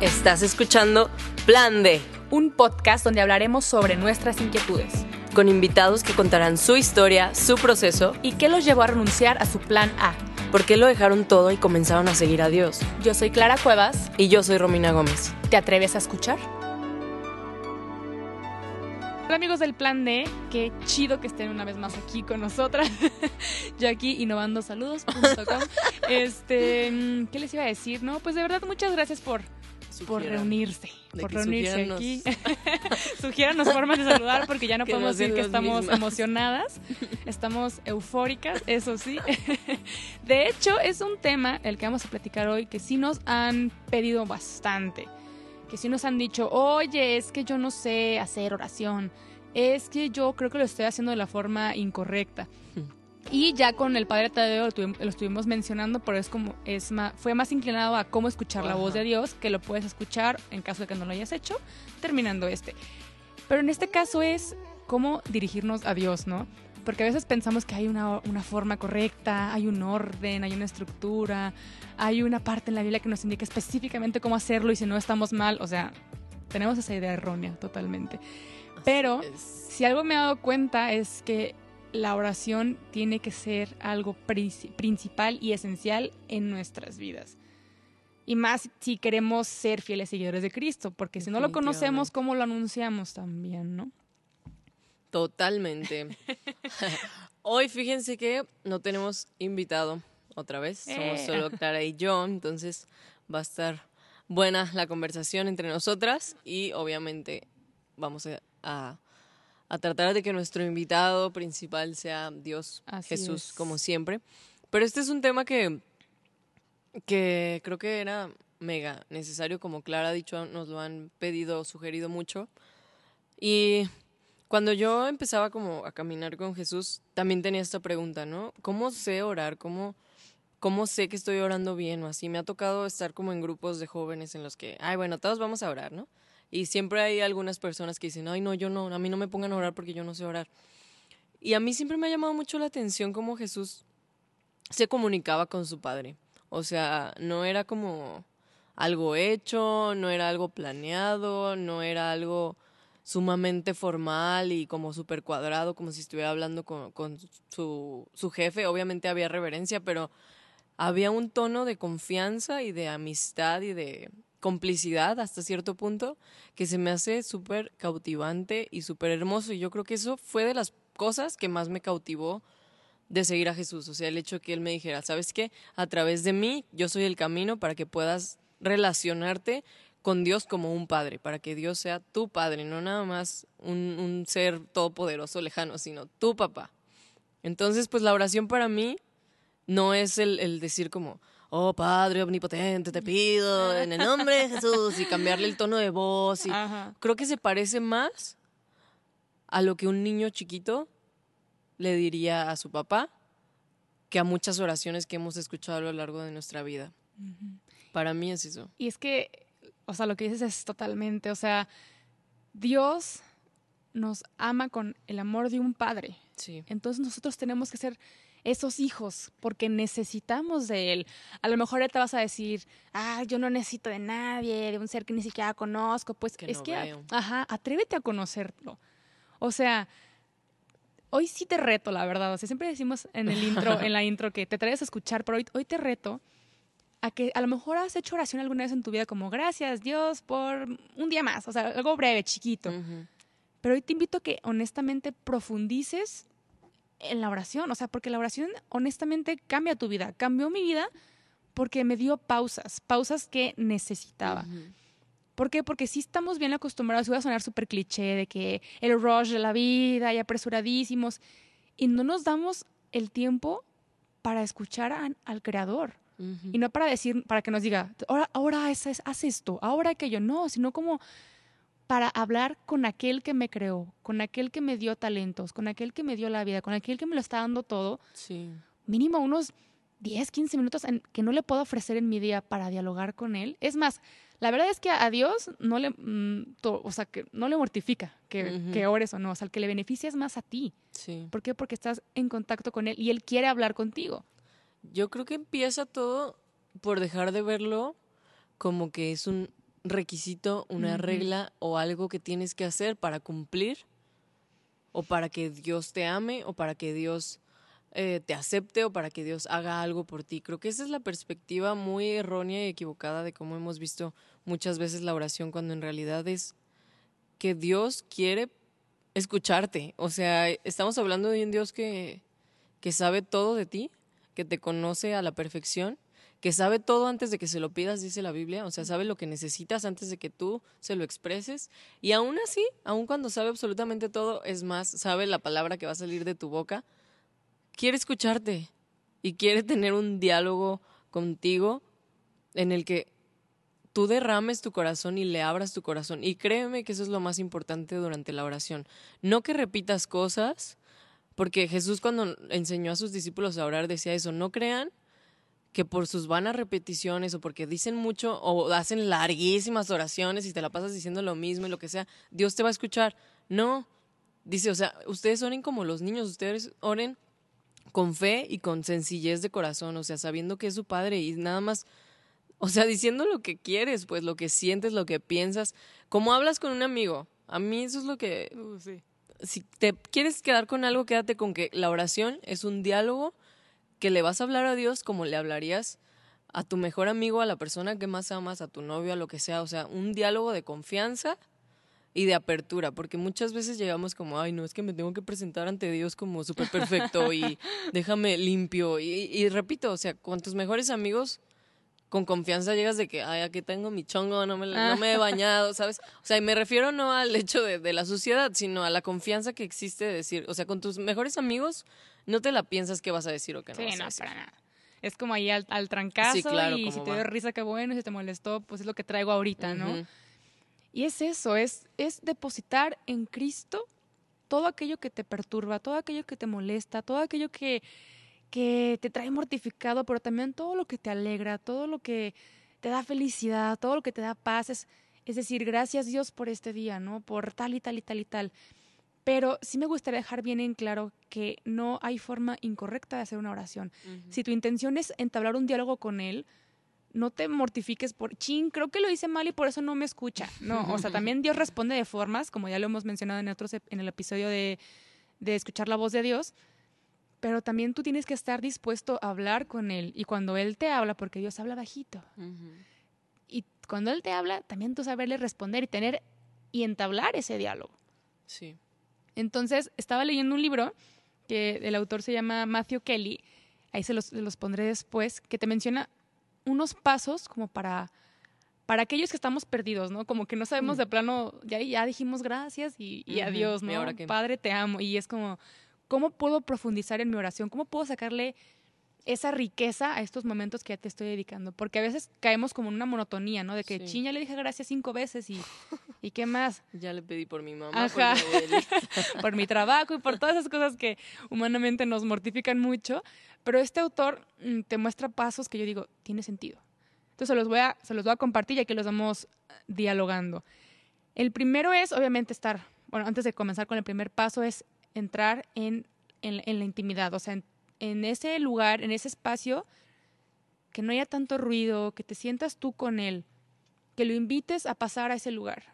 Estás escuchando Plan D, un podcast donde hablaremos sobre nuestras inquietudes con invitados que contarán su historia, su proceso y qué los llevó a renunciar a su plan A. por qué lo dejaron todo y comenzaron a seguir a Dios. Yo soy Clara Cuevas. Y yo soy Romina Gómez. ¿Te atreves a escuchar? Hola amigos del Plan D, qué chido que estén una vez más aquí con nosotras. Yo aquí innovándosaludos.com. Este, mm, ¿qué les iba a decir? No, pues de verdad muchas gracias por por reunirse, por reunirse aquí. Sugiéranos formas de saludar porque ya no Que podemos decir que estamos mismas. emocionadas, estamos eufóricas, eso sí. De hecho, es un tema el que vamos a platicar hoy que sí nos han pedido bastante, que sí nos han dicho, oye, es que yo no sé hacer oración, es que yo creo que lo estoy haciendo de la forma incorrecta. Y ya con el padre Tadeo lo, tuvim- lo estuvimos mencionando, pero es como es ma- fue más inclinado a cómo escuchar la voz de Dios, que lo puedes escuchar en caso de que no lo hayas hecho, terminando este. Pero en este caso es cómo dirigirnos a Dios, ¿no? Porque a veces pensamos que hay una, una forma correcta, hay un orden, hay una estructura, hay una parte en la Biblia que nos indica específicamente cómo hacerlo y si no estamos mal, o sea, tenemos esa idea errónea totalmente. Pero si algo me he dado cuenta es que la oración tiene que ser algo princi- principal y esencial en nuestras vidas. Y más si queremos ser fieles seguidores de Cristo, porque si no lo conocemos. ¿cómo lo anunciamos también, no? Totalmente. Hoy fíjense que no tenemos invitado otra vez, somos Eh. solo Clara y yo, entonces va a estar buena la conversación entre nosotras y obviamente vamos a, a- a tratar de que nuestro invitado principal sea Dios, Así Jesús, es. como siempre. Pero este es un tema que, que creo que era mega necesario, como Clara ha dicho, nos lo han pedido, sugerido mucho. Y cuando yo empezaba como a caminar con Jesús, también tenía esta pregunta, ¿no? ¿Cómo sé orar? ¿Cómo, cómo sé que estoy orando bien o así? Me ha tocado estar como en grupos de jóvenes en los que, ay, bueno, todos vamos a orar, ¿no? Y siempre hay algunas personas que dicen, ay, no, yo no, a mí no me pongan a orar porque yo no sé orar. Y a mí siempre me ha llamado mucho la atención cómo Jesús se comunicaba con su padre. O sea, no era como algo hecho, no era algo planeado, no era algo sumamente formal y como súper cuadrado, como si estuviera hablando con, con su, su jefe. Obviamente había reverencia, pero había un tono de confianza y de amistad y de complicidad hasta cierto punto que se me hace súper cautivante y súper hermoso. Y yo creo que eso fue de las cosas que más me cautivó de seguir a Jesús. O sea, el hecho que Él me dijera, ¿sabes qué? A través de mí yo soy el camino para que puedas relacionarte con Dios como un padre, para que Dios sea tu padre, no nada más un, un ser todopoderoso lejano, sino tu papá. Entonces, pues la oración para mí no es el, el decir como, oh Padre omnipotente, te pido en el nombre de Jesús y cambiarle el tono de voz. Y Ajá. creo que se parece más a lo que un niño chiquito le diría a su papá que a muchas oraciones que hemos escuchado a lo largo de nuestra vida. Para mí es eso. Y es que, o sea, lo que dices es totalmente, o sea, Dios nos ama con el amor de un padre. Sí. Entonces nosotros tenemos que ser esos hijos porque necesitamos de él. A lo mejor te vas a decir, ah, yo no necesito de nadie, de un ser que ni siquiera conozco. Pues Que es no que, veo. ajá, atrévete a conocerlo. O sea, hoy sí te reto, la verdad. O sea, siempre decimos en el intro, en la intro que te atreves a escuchar, pero hoy, hoy te reto a que a lo mejor has hecho oración alguna vez en tu vida como gracias Dios por un día más, o sea, algo breve, chiquito. Pero hoy te invito a que honestamente profundices en la oración, o sea, porque la oración honestamente cambia tu vida, cambió mi vida porque me dio pausas, pausas que necesitaba. Ujú. ¿Por qué? Porque sí estamos bien acostumbrados, y voy a sonar súper cliché, de que el rush de la vida y apresuradísimos, y no nos damos el tiempo para escuchar a- al Creador. Y no para decir, para que nos diga, ahora, ahora haz, haz esto, ahora aquello, no, sino como para hablar con aquel que me creó, con aquel que me dio talentos, con aquel que me dio la vida, con aquel que me lo está dando todo, Sí. mínimo unos 10, 15 minutos en- que no le puedo ofrecer en mi día para dialogar con él. Es más, la verdad es que a Dios no le, mm, to- o sea, que no le mortifica que ores o no, o sea, el que le beneficia es más a ti. Sí. ¿Por qué? Porque estás en contacto con él y él quiere hablar contigo. Yo creo que empieza todo por dejar de verlo como que es un requisito, una regla o algo que tienes que hacer para cumplir o para que Dios te ame o para que Dios eh, te acepte o para que Dios haga algo por ti. Creo que esa es la perspectiva muy errónea y equivocada de cómo hemos visto muchas veces la oración cuando en realidad es que Dios quiere escucharte. O sea, estamos hablando de un Dios que, que sabe todo de ti, que te conoce a la perfección, que sabe todo antes de que se lo pidas, dice la Biblia. O sea, sabe lo que necesitas antes de que tú se lo expreses. Y aún así, aun cuando sabe absolutamente todo, es más, sabe la palabra que va a salir de tu boca, quiere escucharte y quiere tener un diálogo contigo en el que tú derrames tu corazón y le abras tu corazón. Y créeme que eso es lo más importante durante la oración. No que repitas cosas, porque Jesús cuando enseñó a sus discípulos a orar decía eso, no crean que por sus vanas repeticiones o porque dicen mucho o hacen larguísimas oraciones y te la pasas diciendo lo mismo y lo que sea, Dios te va a escuchar. No, dice, o sea, ustedes oren como los niños, ustedes oren con fe y con sencillez de corazón, o sea, sabiendo que es su padre y nada más, o sea, diciendo lo que quieres, pues lo que sientes, lo que piensas, como hablas con un amigo. A mí eso es lo que, Uh, sí. si te quieres quedar con algo, quédate con que la oración es un diálogo que le vas a hablar a Dios como le hablarías a tu mejor amigo, a la persona que más amas, a tu novio, a lo que sea, o sea, un diálogo de confianza y de apertura, porque muchas veces llegamos como, ay, no, es que me tengo que presentar ante Dios como súper perfecto y déjame limpio. Y, y repito, o sea, con tus mejores amigos, con confianza llegas de que, ay, aquí tengo mi chongo, no me, no me he bañado, ¿sabes? O sea, y me refiero no al hecho de, de la suciedad, sino a la confianza que existe de decir, o sea, con tus mejores amigos, no te la piensas que vas a decir o que no Sí, vas a no, decir. para nada. Es como ahí al, al trancazo Sí, claro, y si te dio risa, qué bueno, y si te molestó, pues es lo que traigo ahorita, ¿no? Y es eso, es, es depositar en Cristo todo aquello que te perturba, todo aquello que te molesta, todo aquello que, que te trae mortificado, pero también todo lo que te alegra, todo lo que te da felicidad, todo lo que te da paz. Es, es decir, gracias Dios por este día, ¿no? Por tal y tal y tal y tal. Pero sí me gustaría dejar bien en claro que no hay forma incorrecta de hacer una oración. Si tu intención es entablar un diálogo con él, no te mortifiques por, chin, creo que lo hice mal y por eso no me escucha. No, o sea, también Dios responde de formas, como ya lo hemos mencionado en, otros, en el episodio de, de escuchar la voz de Dios, pero también tú tienes que estar dispuesto a hablar con él. Y cuando él te habla, porque Dios habla bajito, y cuando él te habla, también tú saberle responder y tener y entablar ese diálogo. Sí. Entonces, estaba leyendo un libro que el autor se llama Matthew Kelly, ahí se los, se los pondré después, que te menciona unos pasos como para, para aquellos que estamos perdidos, ¿no? Como que no sabemos Mm. de plano, ya, ya dijimos gracias y, adiós, ¿y ¿no? ahora qué? Padre, te amo. Y es como, ¿cómo puedo profundizar en mi oración? ¿Cómo puedo sacarle esa riqueza a estos momentos que ya te estoy dedicando? Porque a veces caemos como en una monotonía, ¿no? De que, Sí. chin, ya le dije gracias cinco veces y, ¿y qué más? Ya le pedí por mi mamá, Ajá. por mi por mi trabajo y por todas esas cosas que humanamente nos mortifican mucho. Pero este autor mm, te muestra pasos que yo digo, tiene sentido. Entonces se los voy a, se los voy a compartir y aquí los vamos eh, dialogando. El primero es, obviamente, estar, bueno, antes de comenzar con el primer paso, es entrar en, en, en la intimidad, o sea, en, en ese lugar, en ese espacio, que no haya tanto ruido, que te sientas tú con él, que lo invites a pasar a ese lugar.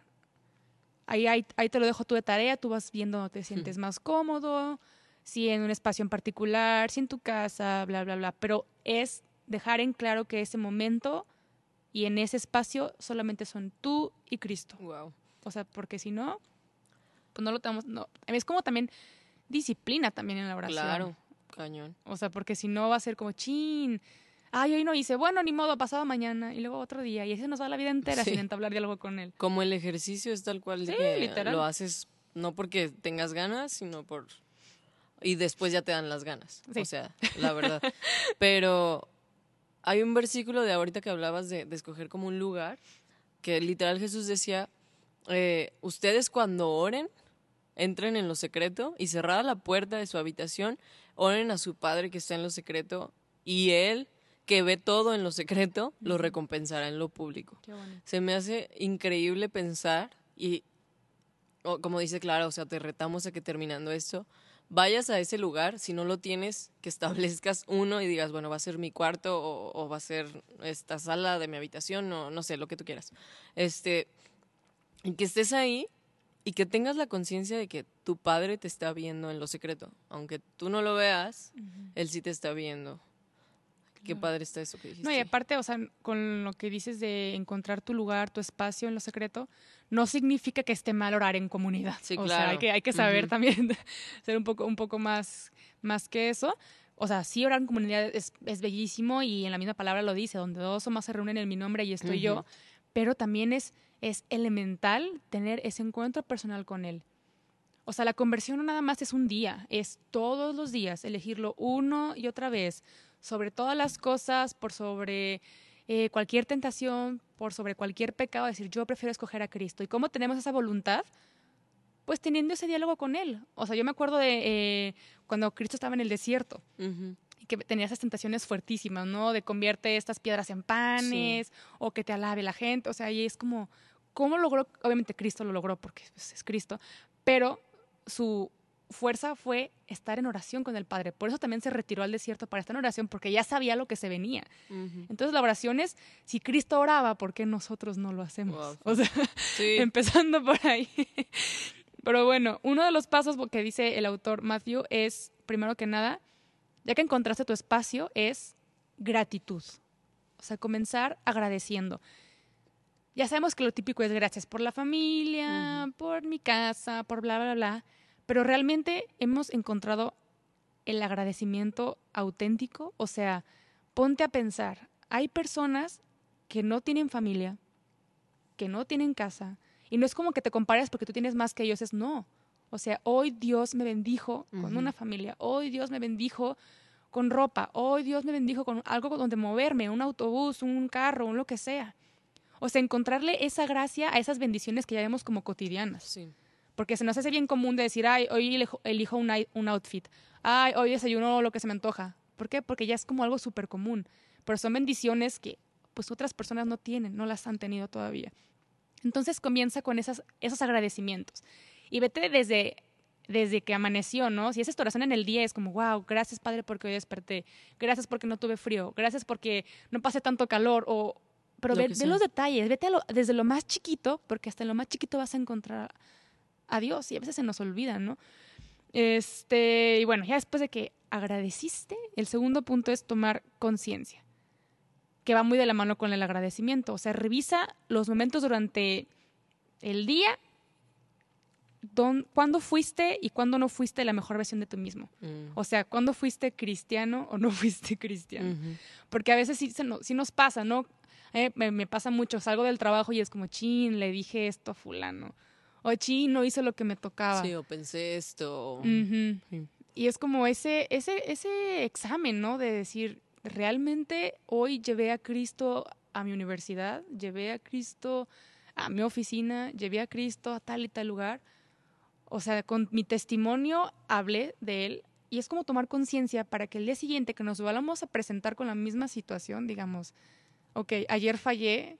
Ahí, ahí, ahí te lo dejo tú de tarea, tú vas viendo dónde te sientes más cómodo, si en un espacio en particular, si en tu casa, bla, bla, bla. Pero es dejar en claro que ese momento y en ese espacio solamente son tú y Cristo. Wow. O sea, porque si no, pues no lo tenemos. No. Es como también disciplina también en la oración. Claro, cañón. O sea, porque si no va a ser como chin. Ay, hoy no hice. Bueno, ni modo, pasado mañana. Y luego otro día. Y así nos va la vida entera Sí. sin entablar diálogo con él. Como el ejercicio es tal cual Sí, que literal. lo haces no porque tengas ganas, sino por y después ya te dan las ganas. Sí. O sea, la verdad. Pero hay un versículo de ahorita que hablabas de, de escoger como un lugar, que literal Jesús decía, eh, ustedes cuando oren, entren en lo secreto y cerrada la puerta de su habitación, oren a su Padre que está en lo secreto y Él, que ve todo en lo secreto, lo recompensará en lo público. Qué. Se me hace increíble pensar y, o como dice Clara, o sea, te retamos a que terminando esto, vayas a ese lugar, si no lo tienes, que establezcas uno y digas, bueno, va a ser mi cuarto o, o va a ser esta sala de mi habitación o no sé, lo que tú quieras. Este, y que estés ahí y que tengas la conciencia de que tu padre te está viendo en lo secreto. Aunque tú no lo veas, él sí te está viendo. Qué padre está eso que dijiste. No, y aparte, o sea, con lo que dices de encontrar tu lugar, tu espacio en lo secreto, no significa que esté mal orar en comunidad. Sí, o claro. sea, hay que, hay que saber Ujú. también ser un poco, un poco más, más que eso. O sea, sí orar en comunidad es, es bellísimo y en la misma palabra lo dice, donde dos o más se reúnen en mi nombre y estoy Ujú. yo, pero también es, es elemental tener ese encuentro personal con Él. O sea, la conversión no nada más es un día, es todos los días, elegirlo uno y otra vez, sobre todas las cosas, por sobre eh, cualquier tentación, por sobre cualquier pecado, decir, yo prefiero escoger a Cristo. ¿Y cómo tenemos esa voluntad? Pues teniendo ese diálogo con Él. O sea, yo me acuerdo de eh, cuando Cristo estaba en el desierto Ujú. y que tenía esas tentaciones fuertísimas, ¿no? De convierte estas piedras en panes o que te alabe la gente. O sea, y es como, ¿cómo logró? Obviamente Cristo lo logró porque pues, es Cristo, pero su fuerza fue estar en oración con el Padre. Por eso también se retiró al desierto para estar en oración porque ya sabía lo que se venía. Entonces la oración es, si Cristo oraba, ¿por qué nosotros no lo hacemos? Wow. O sea, Sí. empezando por ahí. Pero bueno, uno de los pasos que dice el autor Matthew es, primero que nada, ya que encontraste tu espacio, es gratitud. O sea, comenzar agradeciendo. Ya sabemos que lo típico es gracias por la familia, por mi casa, por bla, bla, bla. Pero realmente hemos encontrado el agradecimiento auténtico. O sea, ponte a pensar, hay personas que no tienen familia, que no tienen casa, y no es como que te compares porque tú tienes más que ellos, es no. O sea, hoy Dios me bendijo con una familia, hoy Dios me bendijo con ropa, hoy Dios me bendijo con algo donde moverme, un autobús, un carro, un lo que sea. O sea, encontrarle esa gracia a esas bendiciones que ya vemos como cotidianas. Sí. Porque se nos hace bien común de decir, ay, hoy elijo, un, un outfit, ay, hoy desayuno lo que se me antoja. ¿Por qué? Porque ya es como algo súper común. Pero son bendiciones que pues otras personas no tienen, no las han tenido todavía. Entonces comienza con esas, esos agradecimientos. Y vete desde, desde que amaneció, ¿no? Si haces tu oración en el día, es como, wow, gracias Padre porque hoy desperté, gracias porque no tuve frío, gracias porque no pasé tanto calor, o... Pero Lo ve, los detalles, vete a lo- desde lo más chiquito, porque hasta en lo más chiquito vas a encontrar a Dios y a veces se nos olvida, ¿no? Este, y bueno, ya después de que agradeciste, el segundo punto es tomar conciencia, que va muy de la mano con el agradecimiento. O sea, revisa los momentos durante el día, don, cuándo fuiste y cuándo no fuiste la mejor versión de tú mismo. Mm. O sea, cuándo fuiste cristiano o no fuiste cristiano. Porque a veces sí, se sí nos pasa, ¿no? Eh, me, me pasa mucho, salgo del trabajo y es como, chin, le dije esto a fulano. O chin, no hice lo que me tocaba. Sí, o pensé esto. Sí. Y es como ese, ese, ese examen, ¿no? De decir, ¿realmente hoy llevé a Cristo a mi universidad? ¿Llevé a Cristo a mi oficina? ¿Llevé a Cristo a tal y tal lugar? O sea, con mi testimonio hablé de él. Y es como tomar conciencia para que el día siguiente que nos volvamos a presentar con la misma situación, digamos, ok, ayer fallé,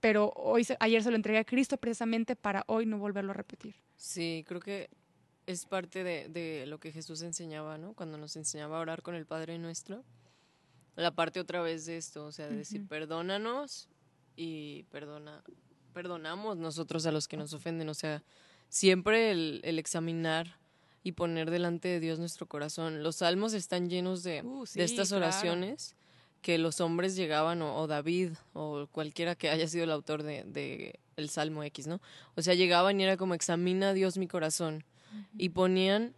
pero hoy ayer se lo entregué a Cristo precisamente para hoy no volverlo a repetir. Sí, creo que es parte de, de lo que Jesús enseñaba, ¿no? Cuando nos enseñaba a orar con el Padre Nuestro. La parte otra vez de esto, o sea, de decir, Ujú. perdónanos y perdona, perdonamos nosotros a los que nos ofenden. O sea, siempre el, el examinar y poner delante de Dios nuestro corazón. Los salmos están llenos de, Uh, sí, de estas claro. Que los hombres llegaban, o, o David, o cualquiera que haya sido el autor de, de el Salmo X, ¿no? O sea, llegaban y era como, examina Dios mi corazón. Y ponían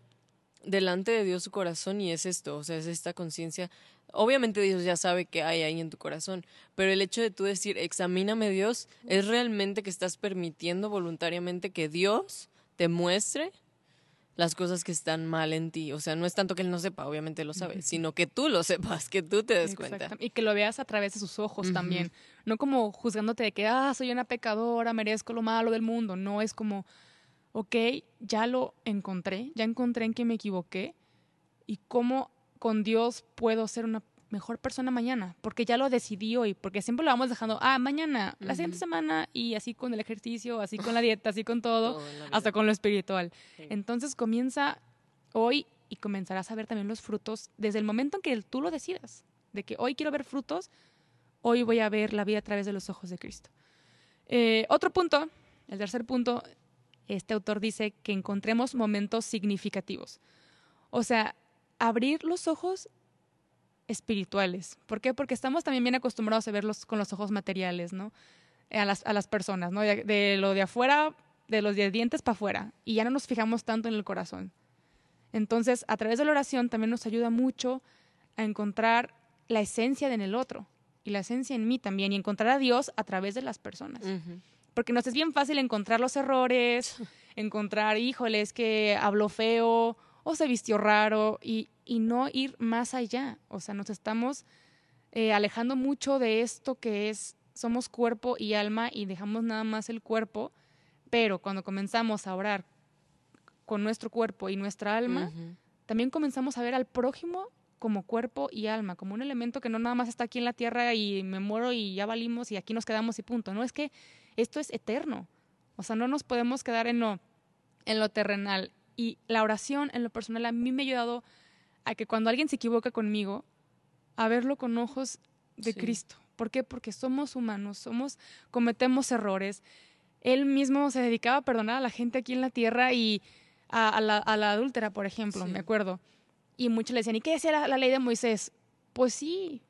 delante de Dios su corazón y es esto, o sea, es esta conciencia. Obviamente Dios ya sabe qué hay ahí en tu corazón, pero el hecho de tú decir, examíname Dios, es realmente que estás permitiendo voluntariamente que Dios te muestre las cosas que están mal en ti. O sea, no es tanto que Él no sepa, obviamente lo sabe, sino que tú lo sepas, que tú te des cuenta. Y que lo veas a través de sus ojos también. No como juzgándote de que, ah, soy una pecadora, merezco lo malo del mundo. No, es como, ok, ya lo encontré, ya encontré en que me equivoqué y cómo con Dios puedo ser una mejor persona mañana, porque ya lo decidí hoy, porque siempre lo vamos dejando, ah, mañana, la siguiente semana y así con el ejercicio, así con la dieta, así con todo, hasta con lo espiritual. Sí. Entonces comienza hoy y comenzarás a ver también los frutos desde el momento en que tú lo decidas, de que hoy quiero ver frutos, hoy voy a ver la vida a través de los ojos de Cristo. Eh, otro punto, el tercer punto, este autor dice que encontremos momentos significativos. O sea, abrir los ojos espirituales. ¿Por qué? Porque estamos también bien acostumbrados a verlos con los ojos materiales, ¿no? A las, a las personas, ¿no? De, de, lo de afuera, de los de dientes para afuera. Y ya no nos fijamos tanto en el corazón. Entonces, a través de la oración también nos ayuda mucho a encontrar la esencia en el otro y la esencia en mí también y encontrar a Dios a través de las personas. Uh -huh. Porque nos es bien fácil encontrar los errores, encontrar, híjole, es que habló feo o se vistió raro y, y no ir más allá. O sea, nos estamos eh, alejando mucho de esto que es, somos cuerpo y alma y dejamos nada más el cuerpo, pero cuando comenzamos a orar con nuestro cuerpo y nuestra alma, uh -huh. también comenzamos a ver al prójimo como cuerpo y alma, como un elemento que no nada más está aquí en la tierra y me muero y ya valimos y aquí nos quedamos y punto. No es que esto es eterno. O sea, no nos podemos quedar en lo, en lo terrenal. Y la oración en lo personal a mí me ha ayudado a que cuando alguien se equivoca conmigo, a verlo con ojos de sí. Cristo. ¿Por qué? Porque somos humanos, somos, cometemos errores. Él mismo se dedicaba a perdonar a la gente aquí en la tierra y a, a, la, a la, adúltera, por ejemplo, sí. me acuerdo. Y muchos le decían, ¿y qué decía la, la, ley de Moisés? Pues sí,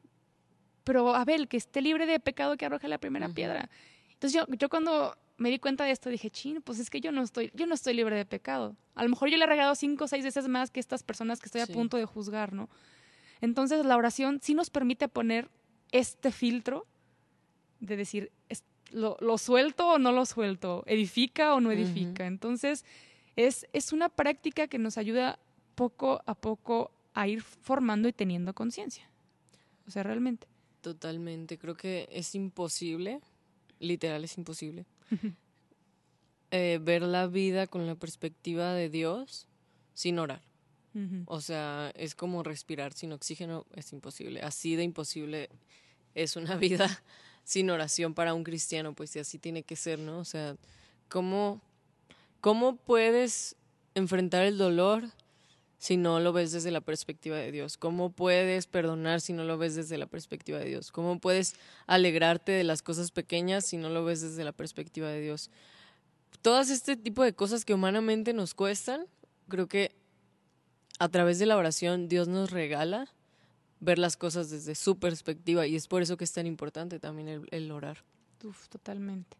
pero a ver, que esté libre de pecado que arroje la primera uh -huh. piedra. Entonces yo, yo cuando me di cuenta de esto dije, chin, pues es que yo no estoy, yo no estoy libre de pecado. A lo mejor yo le he regado cinco o seis veces más que estas personas que estoy sí. a punto de juzgar, ¿no? Entonces la oración sí nos permite poner este filtro de decir, lo, lo, suelto o no lo suelto? ¿Edifica o no edifica? Uh -huh. Entonces es, es una práctica que nos ayuda poco a poco a ir formando y teniendo conciencia. O sea, realmente. Totalmente. Creo que es imposible, literal es imposible, eh, ver la vida con la perspectiva de Dios sin orar. Uh -huh. O sea, es como respirar sin oxígeno, es imposible. Así de imposible es una vida sin oración para un cristiano, pues y así tiene que ser, ¿no? O sea, ¿cómo, cómo puedes enfrentar el dolor si no lo ves desde la perspectiva de Dios? ¿Cómo puedes perdonar si no lo ves desde la perspectiva de Dios? ¿Cómo puedes alegrarte de las cosas pequeñas si no lo ves desde la perspectiva de Dios? Todas este tipo de cosas que humanamente nos cuestan, creo que a través de la oración Dios nos regala ver las cosas desde su perspectiva y es por eso que es tan importante también el, orar. Uf, totalmente.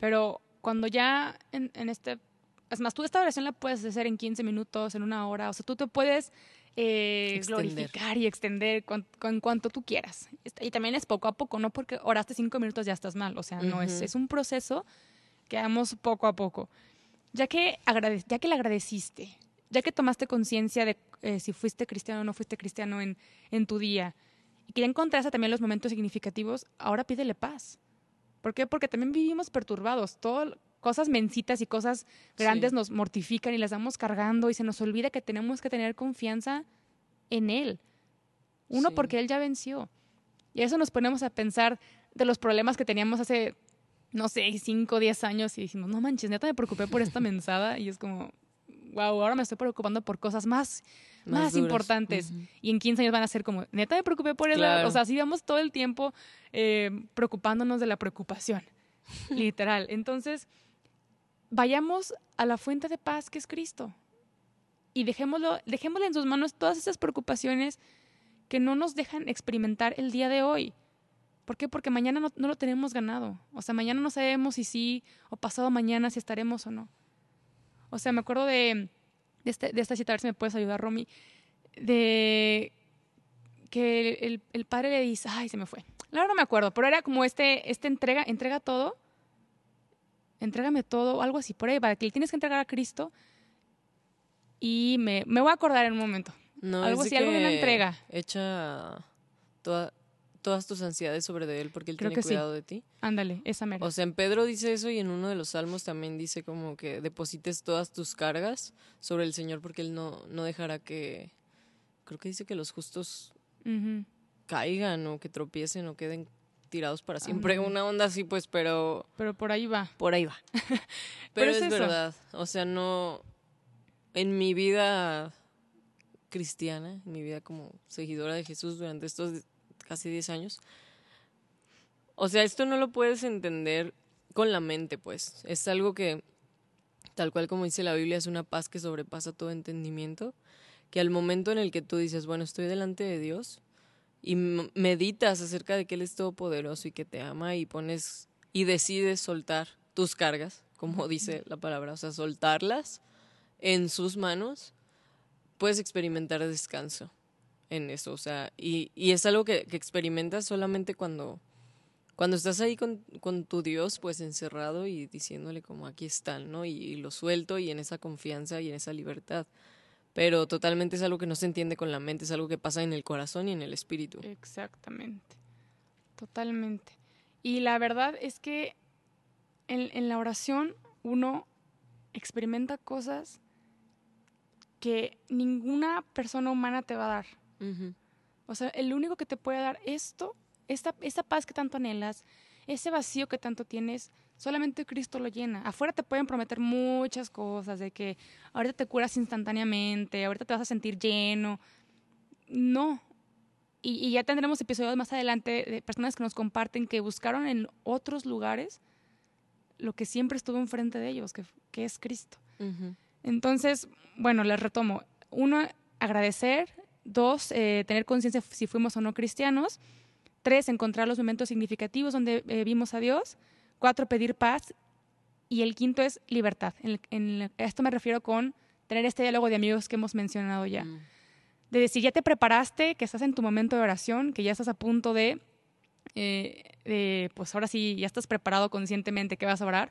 Pero cuando ya en este es más, tú esta oración la puedes hacer en 15 minutos, en una hora. O sea, tú te puedes eh, glorificar y extender con, con, cuanto tú quieras. Y también es poco a poco, no porque oraste cinco minutos ya estás mal. O sea, uh -huh. no es, es un proceso que hagamos poco a poco. Ya que, agrade, ya que le agradeciste, ya que tomaste conciencia de eh, si fuiste cristiano o no fuiste cristiano en, en tu día, y que ya encontraste también los momentos significativos, ahora pídele paz. ¿Por qué? Porque también vivimos perturbados. Todo, cosas mencitas y cosas grandes sí. nos mortifican y las vamos cargando y se nos olvida que tenemos que tener confianza en Él. Uno, sí. porque Él ya venció. Y eso nos ponemos a pensar de los problemas que teníamos hace, no sé, 5 o 10 años y decimos, no manches, neta me preocupé por esta mensada y es como, wow, ahora me estoy preocupando por cosas más, más, más importantes. Uh -huh. Y en 15 años van a ser como, neta me preocupé por eso. Claro. O sea, así vamos todo el tiempo eh, preocupándonos de la preocupación, literal. Entonces, vayamos a la fuente de paz que es Cristo y dejémoslo, dejémosle en sus manos todas esas preocupaciones que no nos dejan experimentar el día de hoy. ¿Por qué? Porque mañana no, lo tenemos ganado. O sea, mañana no sabemos si sí o pasado mañana si estaremos o no. O sea, me acuerdo de, este, esta cita, a ver si me puedes ayudar, Romy, de que el, padre le dice, ay, se me fue. La no me acuerdo, pero era como este, este entrega, entrega todo entrégame todo, algo así, por ahí, para que le tienes que entregar a Cristo. Y me, me voy a acordar en un momento. No, algo así, algo de una entrega. Echa toda, todas tus ansiedades sobre de Él porque Él Creo tiene que cuidado sí. de ti. Ándale, esa mera. O sea, en Pedro dice eso y en uno de los salmos también dice como que deposites todas tus cargas sobre el Señor porque Él no, no dejará que, creo que dice que los justos uh -huh. caigan o que tropiecen o queden tirados para siempre. Ah, Una onda así, pues, pero. Pero por ahí va. Por ahí va. pero, pero, es, es verdad. O sea, no. En mi vida cristiana, en mi vida como seguidora de Jesús durante estos casi 10 años. O sea, esto no lo puedes entender con la mente, pues. Es algo que, tal cual como dice la Biblia, es una paz que sobrepasa todo entendimiento, que al momento en el que tú dices, bueno, estoy delante de Dios y meditas acerca de que Él es todopoderoso y que te ama y pones y decides soltar tus cargas, como dice la palabra, o sea, soltarlas en sus manos, puedes experimentar descanso en eso, o sea, y, y es algo que, que, experimentas solamente cuando, cuando estás ahí con, con, tu Dios, pues encerrado y diciéndole como aquí están, ¿no? Y, y, lo suelto y en esa confianza y en esa libertad. Pero totalmente es algo que no se entiende con la mente, es algo que pasa en el corazón y en el espíritu. Exactamente, totalmente. Y la verdad es que en, en la oración uno experimenta cosas que ninguna persona humana te va a dar. O sea, el único que te puede dar esto, esta, esta paz que tanto anhelas, ese vacío que tanto tienes, solamente Cristo lo llena. Afuera te pueden prometer muchas cosas, de que ahorita te curas instantáneamente, ahorita te vas a sentir lleno. No. Y, y ya tendremos episodios más adelante de personas que nos comparten que buscaron en otros lugares lo que siempre estuvo enfrente de ellos, que, que es Cristo. Entonces, bueno, les retomo. Uno, agradecer. Dos, eh, tener conciencia si fuimos o no cristianos. Tres, encontrar los momentos significativos donde eh, vimos a Dios. Cuatro, pedir paz. Y el quinto es libertad. En, en, esto me refiero con tener este diálogo de amigos que hemos mencionado ya. Mm. De decir, ya te preparaste, que estás en tu momento de oración, que ya estás a punto de, eh, de pues ahora sí, ya estás preparado conscientemente que vas a orar.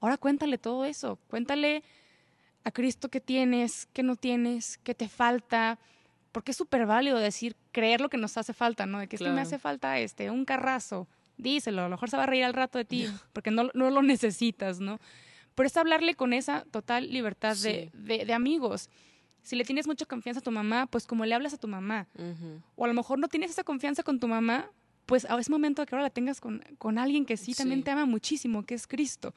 Ahora cuéntale todo eso. Cuéntale a Cristo que tienes, que no tienes, que te falta, porque es súper válido decir, creer lo que nos hace falta, ¿no? De que claro. es que me hace falta este, un carrazo, díselo, a lo mejor se va a reír al rato de ti, porque no, no lo necesitas, ¿no? Pero es hablarle con esa total libertad sí. de, de, de, amigos. Si le tienes mucha confianza a tu mamá, pues como le hablas a tu mamá. Uh -huh. O a lo mejor no tienes esa confianza con tu mamá, pues es momento de que ahora la tengas con, con alguien que sí, sí, también te ama muchísimo, que es Cristo.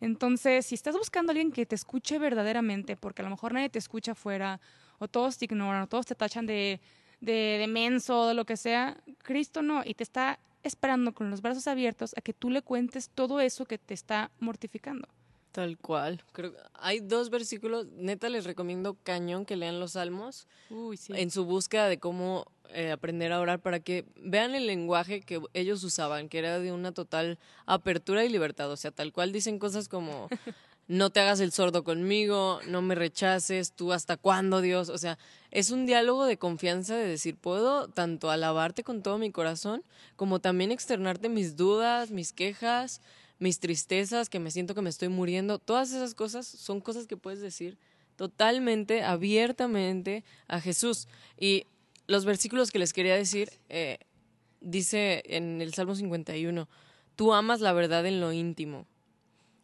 Entonces, si estás buscando a alguien que te escuche verdaderamente, porque a lo mejor nadie te escucha afuera, o todos te ignoran, o todos te tachan de, de, de menso, de lo que sea, Cristo no, y te está esperando con los brazos abiertos a que tú le cuentes todo eso que te está mortificando. Tal cual. Creo hay dos versículos, neta les recomiendo cañón que lean los salmos Uy, sí. en su búsqueda de cómo eh, aprender a orar para que vean el lenguaje que ellos usaban, que era de una total apertura y libertad. O sea, tal cual dicen cosas como no te hagas el sordo conmigo, no me rechaces, tú hasta cuándo, Dios. O sea, es un diálogo de confianza de decir, puedo tanto alabarte con todo mi corazón, como también externarte mis dudas, mis quejas, mis tristezas, que me siento que me estoy muriendo. Todas esas cosas son cosas que puedes decir totalmente, abiertamente a Jesús. Y los versículos que les quería decir, eh, dice en el Salmo 51, tú amas la verdad en lo íntimo.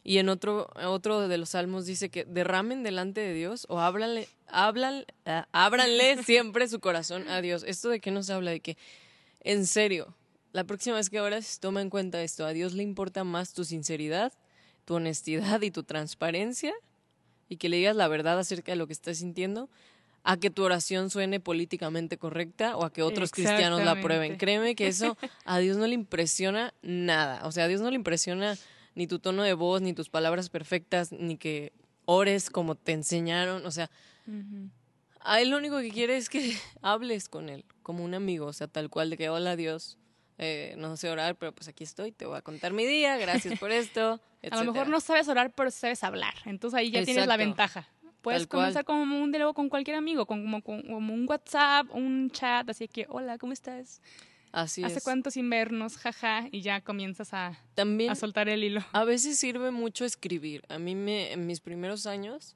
Y en otro, otro de los salmos dice que derramen delante de Dios o háblanle, uh, ábranle siempre su corazón a Dios. ¿Esto de qué nos habla? De que, en serio, la próxima vez que oras, toma en cuenta esto. A Dios le importa más tu sinceridad, tu honestidad y tu transparencia y que le digas la verdad acerca de lo que estás sintiendo a que tu oración suene políticamente correcta o a que otros cristianos la prueben. Créeme que eso a Dios no le impresiona nada. O sea, a Dios no le impresiona ni tu tono de voz, ni tus palabras perfectas, ni que ores como te enseñaron. O sea, uh -huh. a Él lo único que quiere es que hables con Él, como un amigo. O sea, tal cual de que, hola Dios, eh, no sé orar, pero pues aquí estoy, te voy a contar mi día, gracias por esto. a lo mejor no sabes orar, pero sabes hablar. Entonces ahí ya Exacto. tienes la ventaja. Puedes comenzar como un diálogo con cualquier amigo, con, como, como, un WhatsApp, un chat, así que, hola, ¿cómo estás? Así ¿Hace es. cuánto sin vernos? Jaja, y ya comienzas a, También, a soltar el hilo. A veces sirve mucho escribir. A mí me, en mis primeros años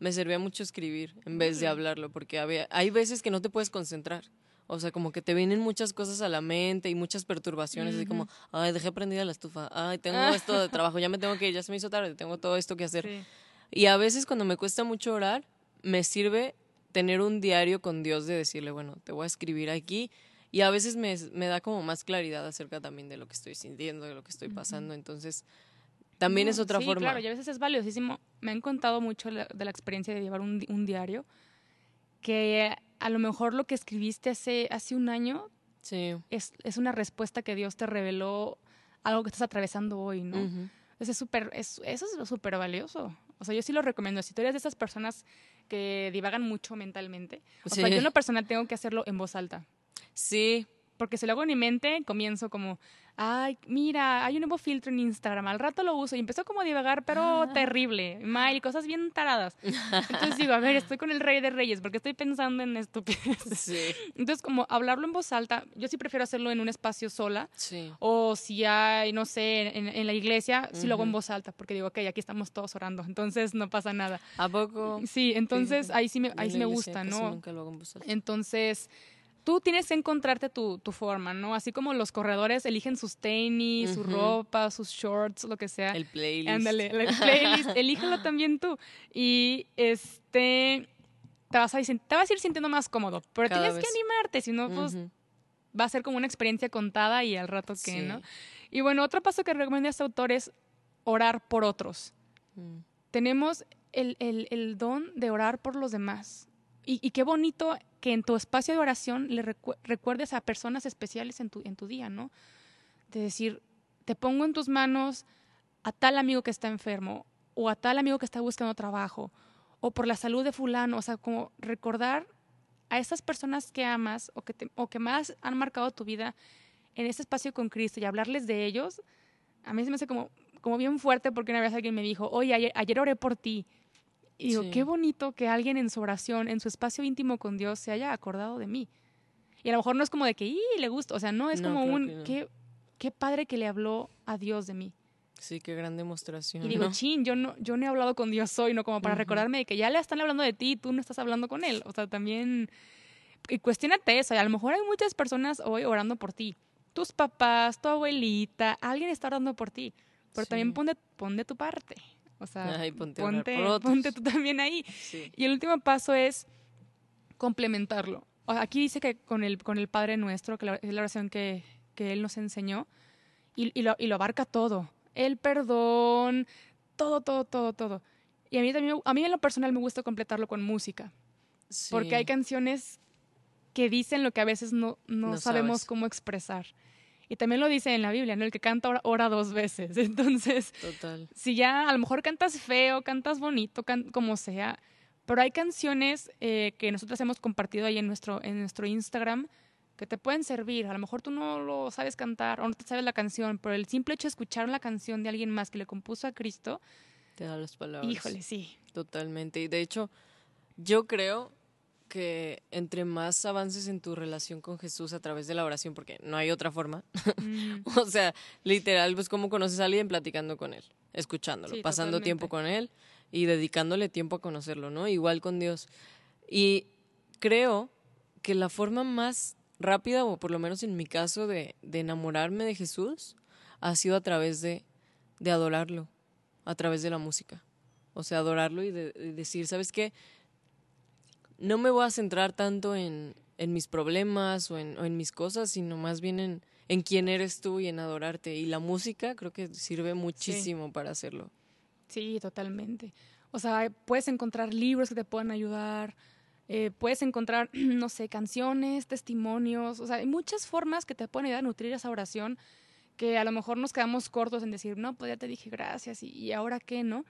me servía mucho escribir en vez de hablarlo, porque había, hay veces que no te puedes concentrar. O sea, como que te vienen muchas cosas a la mente y muchas perturbaciones, uh -huh. así como, ay, dejé prendida la estufa, ay, tengo esto de trabajo, ya me tengo que ir, ya se me hizo tarde, tengo todo esto que hacer. Sí. Y a veces cuando me cuesta mucho orar, me sirve tener un diario con Dios de decirle, bueno, te voy a escribir aquí. Y a veces me, me da como más claridad acerca también de lo que estoy sintiendo, de lo que estoy pasando. Uh. Entonces, también no, es otra sí, forma. Claro, y a veces es valiosísimo. Me han contado mucho de la experiencia de llevar un, un diario, que a lo mejor lo que escribiste hace, hace un año Sí. es, es una respuesta que Dios te reveló algo que estás atravesando hoy, ¿no? Entonces, es súper, es- eso es súper valioso. O sea, yo sí lo recomiendo. Si tú eres de esas personas que divagan mucho mentalmente, o sea, yo en lo personal tengo que hacerlo en voz alta. Sí, Porque si lo hago en mi mente, comienzo como, ay, mira, hay un nuevo filtro en Instagram, al rato lo uso. Y empezó como a divagar, pero Ah. terrible, mal, cosas bien taradas. Entonces digo, a ver, estoy con el rey de reyes, porque estoy pensando en estupideces. sí, Entonces, como hablarlo en voz alta, yo sí prefiero hacerlo en un espacio sola. sí. O si hay, no sé, en, en la iglesia, sí lo hago en voz alta, porque digo, ok, aquí estamos todos orando, entonces no pasa nada. ¿A poco? Sí, entonces ahí sí me, ahí sí me gusta, ¿no? Nunca lo hago en voz alta. Entonces, tú tienes que encontrarte tu, tu forma, ¿no? Así como los corredores eligen sus tenis, su ropa, sus shorts, lo que sea. El playlist. Ándale, el playlist, elígelo también tú. Y este te vas, a, te vas a ir sintiendo más cómodo, pero Cada tienes que animarte, si no, pues va a ser como una experiencia contada y al rato que, Sí. ¿no? Y bueno, otro paso que recomienda este autor es orar por otros. Mm. Tenemos el, el- el don de orar por los demás. Y, qué bonito que en tu espacio de oración le recu- recuerdes a personas especiales en tu, en tu día, ¿no? De decir, te pongo en tus manos a tal amigo que está enfermo, o a tal amigo que está buscando trabajo, o por la salud de fulano, o sea, como recordar a esas personas que amas o que, o que más han marcado tu vida en ese espacio con Cristo y hablarles de ellos, a mí se me hace como, como bien fuerte porque una vez alguien me dijo, oye, ayer, ayer oré por ti. Y digo, Sí. qué bonito que alguien en su oración, en su espacio íntimo con Dios, se haya acordado de mí. Y a lo mejor no es como de que, ¡y le gusta! O sea, no, es No, como un, no. qué, qué padre que le habló a Dios de mí. Sí, qué gran demostración. Y digo, ¿no? chin, yo no, yo no he hablado con Dios hoy, ¿no? Como para recordarme de que ya le están hablando de ti y tú no estás hablando con Él. O sea, también. Y cuestionate eso. y a lo mejor hay muchas personas hoy orando por ti. Tus papás, tu abuelita, alguien está orando por ti. Pero también Sí. pon de, pon de tu parte. O sea, Ay, ponte ponte, ponte tú también ahí. Sí. Y el último paso es complementarlo. O sea, Aquí dice que con el, con el Padre Nuestro, que la- es la oración que, que Él nos enseñó, y, y lo, y lo abarca todo. El perdón, todo, todo, todo, todo. Y a mí también, a mí en lo personal me gusta completarlo con música, porque hay canciones que dicen lo que a veces no, no, No sabemos sabes. cómo expresar. Y también lo dice en la Biblia, ¿no? El que canta ora, dos veces. Entonces, Total. si ya a lo mejor cantas feo, cantas bonito, can- como sea, pero hay canciones eh, que nosotros hemos compartido ahí en nuestro, en nuestro Instagram que te pueden servir. A lo mejor tú no lo sabes cantar o no te sabes la canción, pero el simple hecho de escuchar la canción de alguien más que le compuso a Cristo, Te da las palabras. híjole, sí. Totalmente. Y de hecho, yo creo que entre más avances en tu relación con Jesús a través de la oración, porque no hay otra forma, Mm, o sea, literal, pues cómo conoces a alguien platicando con él, escuchándolo, Sí, pasando totalmente. tiempo con él y dedicándole tiempo a conocerlo, ¿no? Igual con Dios. Y creo que la forma más rápida, o por lo menos en mi caso, de, de enamorarme de Jesús, ha sido a través de, de adorarlo, a través de la música. O sea, adorarlo y, de- de decir, ¿sabes qué? No me voy a centrar tanto en, en mis problemas o en, o en mis cosas, sino más bien en, en quién eres tú y en adorarte. Y la música creo que sirve muchísimo para hacerlo. Sí, totalmente. O sea, puedes encontrar libros que te puedan ayudar, eh, puedes encontrar, no sé, canciones, testimonios, o sea, hay muchas formas que te pueden ayudar a nutrir esa oración que a lo mejor nos quedamos cortos en decir, no, pues ya te dije gracias y, y ahora qué, ¿no?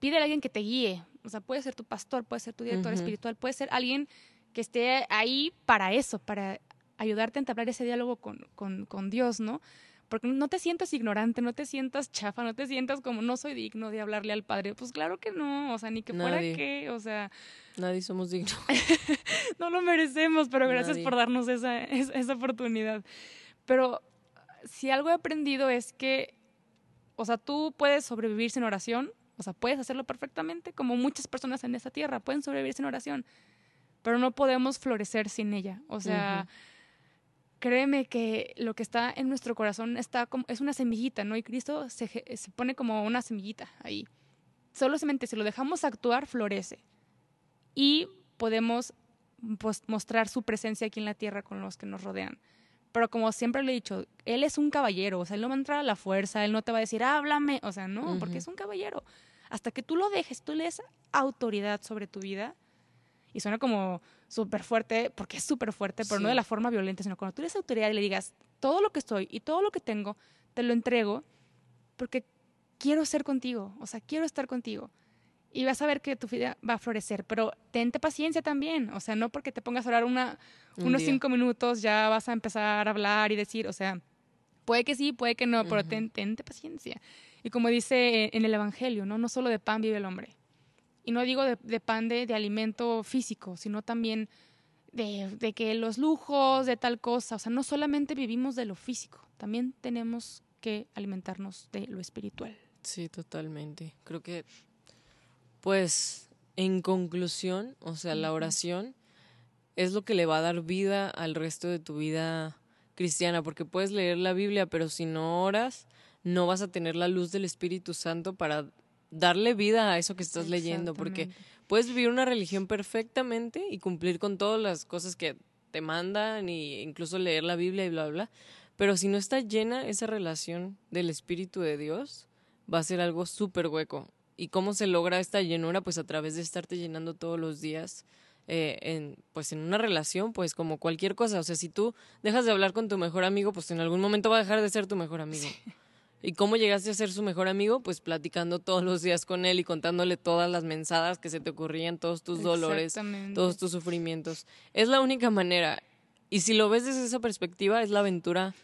Pídele a alguien que te guíe, o sea, puede ser tu pastor, puede ser tu director espiritual, puede ser alguien que esté ahí para eso, para ayudarte a entablar ese diálogo con, con, con Dios, ¿no? Porque no te sientas ignorante, no te sientas chafa, no te sientas como no soy digno de hablarle al Padre. Pues claro que no, o sea, ni que fuera que, o sea, Nadie somos dignos. no lo merecemos, pero gracias Nadie. por darnos esa, esa, esa oportunidad. Pero si algo he aprendido es que, o sea, tú puedes sobrevivir sin oración, o sea, puedes hacerlo perfectamente, como muchas personas en esta tierra pueden sobrevivir sin oración, pero no podemos florecer sin ella. O sea, créeme que lo que está en nuestro corazón está como, es una semillita, ¿no? Y Cristo se, se pone como una semillita ahí. Solamente si lo dejamos actuar, florece. Y podemos pues, mostrar su presencia aquí en la tierra con los que nos rodean. Pero como siempre le he dicho, él es un caballero, o sea, él no va a entrar a la fuerza, él no te va a decir, háblame, o sea, no, porque es un caballero. Hasta que tú lo dejes, tú le des autoridad sobre tu vida, y suena como, súper fuerte, porque es súper fuerte, pero no de la forma violenta, sino cuando tú eres autoridad y le digas, todo lo que estoy y todo lo que tengo, te lo entrego, porque quiero ser contigo, o sea, quiero estar contigo. Y vas a ver que tu vida va a florecer, pero tente paciencia también, o sea, no porque te pongas a orar una, Un unos día. cinco minutos ya vas a empezar a hablar y decir, o sea, puede que sí, puede que no, pero Ujú. ten- tente paciencia. Y como dice en el Evangelio, ¿no? No solo de pan vive el hombre. Y no digo de, de pan de, de alimento físico, sino también de, de que los lujos, de tal cosa, o sea, no solamente vivimos de lo físico, también tenemos que alimentarnos de lo espiritual. Sí, totalmente. Creo que, pues, en conclusión, o sea, la oración es lo que le va a dar vida al resto de tu vida cristiana, porque puedes leer la Biblia, pero si no oras, no vas a tener la luz del Espíritu Santo para darle vida a eso que estás leyendo, porque puedes vivir una religión perfectamente y cumplir con todas las cosas que te mandan y incluso leer la Biblia y bla, bla, bla. Pero si no está llena esa relación del Espíritu de Dios, va a ser algo súper hueco. ¿Y cómo se logra esta llenura? Pues a través de estarte llenando todos los días eh, en, pues en una relación, pues como cualquier cosa. O sea, si tú dejas de hablar con tu mejor amigo, pues en algún momento va a dejar de ser tu mejor amigo. ¿Y cómo llegaste a ser su mejor amigo? Pues platicando todos los días con él y contándole todas las mensadas que se te ocurrían, todos tus dolores, todos tus sufrimientos. Es la única manera. Y si lo ves desde esa perspectiva, es la aventura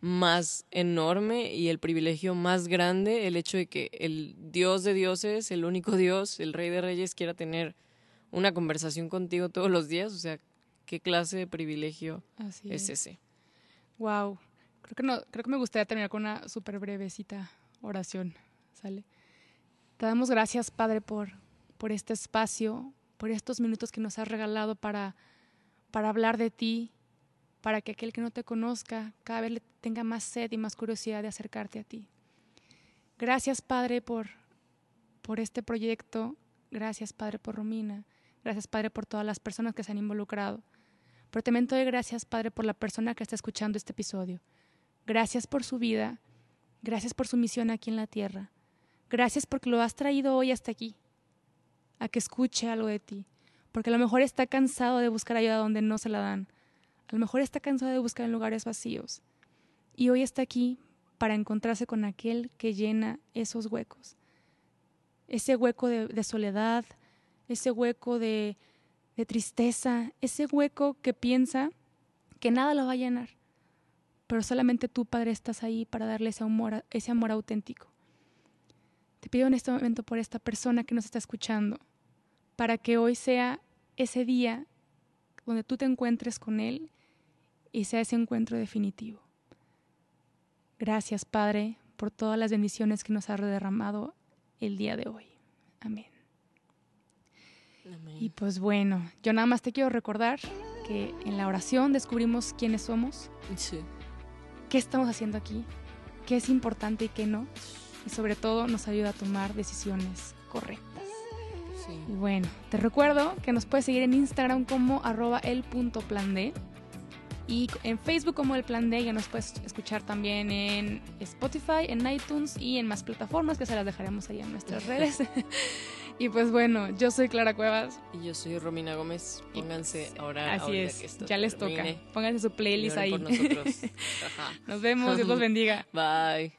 más enorme y el privilegio más grande, el hecho de que el Dios de dioses, el único Dios, el Rey de Reyes, quiera tener una conversación contigo todos los días. O sea, ¿qué clase de privilegio Así es es. ese? Wow. Creo que, no, creo que me gustaría terminar con una súper brevecita oración. ¿Sale? Te damos gracias, Padre, por, por este espacio, por estos minutos que nos has regalado para, para hablar de ti, para que aquel que no te conozca cada vez tenga más sed y más curiosidad de acercarte a ti. Gracias, Padre, por, por este proyecto. Gracias, Padre, por Romina. Gracias, Padre, por todas las personas que se han involucrado. Pero también te doy gracias, Padre, por la persona que está escuchando este episodio. Gracias por su vida. Gracias por su misión aquí en la tierra. Gracias porque lo has traído hoy hasta aquí, a que escuche algo de ti. Porque a lo mejor está cansado de buscar ayuda donde no se la dan. A lo mejor está cansado de buscar en lugares vacíos. Y hoy está aquí para encontrarse con aquel que llena esos huecos. Ese hueco de, soledad, ese hueco de, de tristeza, ese hueco que piensa que nada lo va a llenar. Pero solamente tú, Padre, estás ahí para darle ese amor, ese amor auténtico. Te pido en este momento por esta persona que nos está escuchando, para que hoy sea ese día donde tú te encuentres con Él y sea ese encuentro definitivo. Gracias, Padre, por todas las bendiciones que nos has derramado el día de hoy. Amén. Amén. Y pues bueno, yo nada más te quiero recordar que en la oración descubrimos quiénes somos, Sí. Qué estamos haciendo aquí, qué es importante y qué no, y sobre todo nos ayuda a tomar decisiones correctas. Sí. Y bueno, te recuerdo que nos puedes seguir en Instagram como arroba el punto plan D y en Facebook como el plan D, ya nos puedes escuchar también en Spotify, en iTunes y en más plataformas que se las dejaremos ahí en nuestras redes. y pues bueno, yo soy Clara Cuevas. Y yo soy Romina Gómez. Y Pónganse pues, ahora. Así es, que esto ya les toca. Pónganse su playlist ahí. por nosotros. Nos vemos, Dios los bendiga. Bye.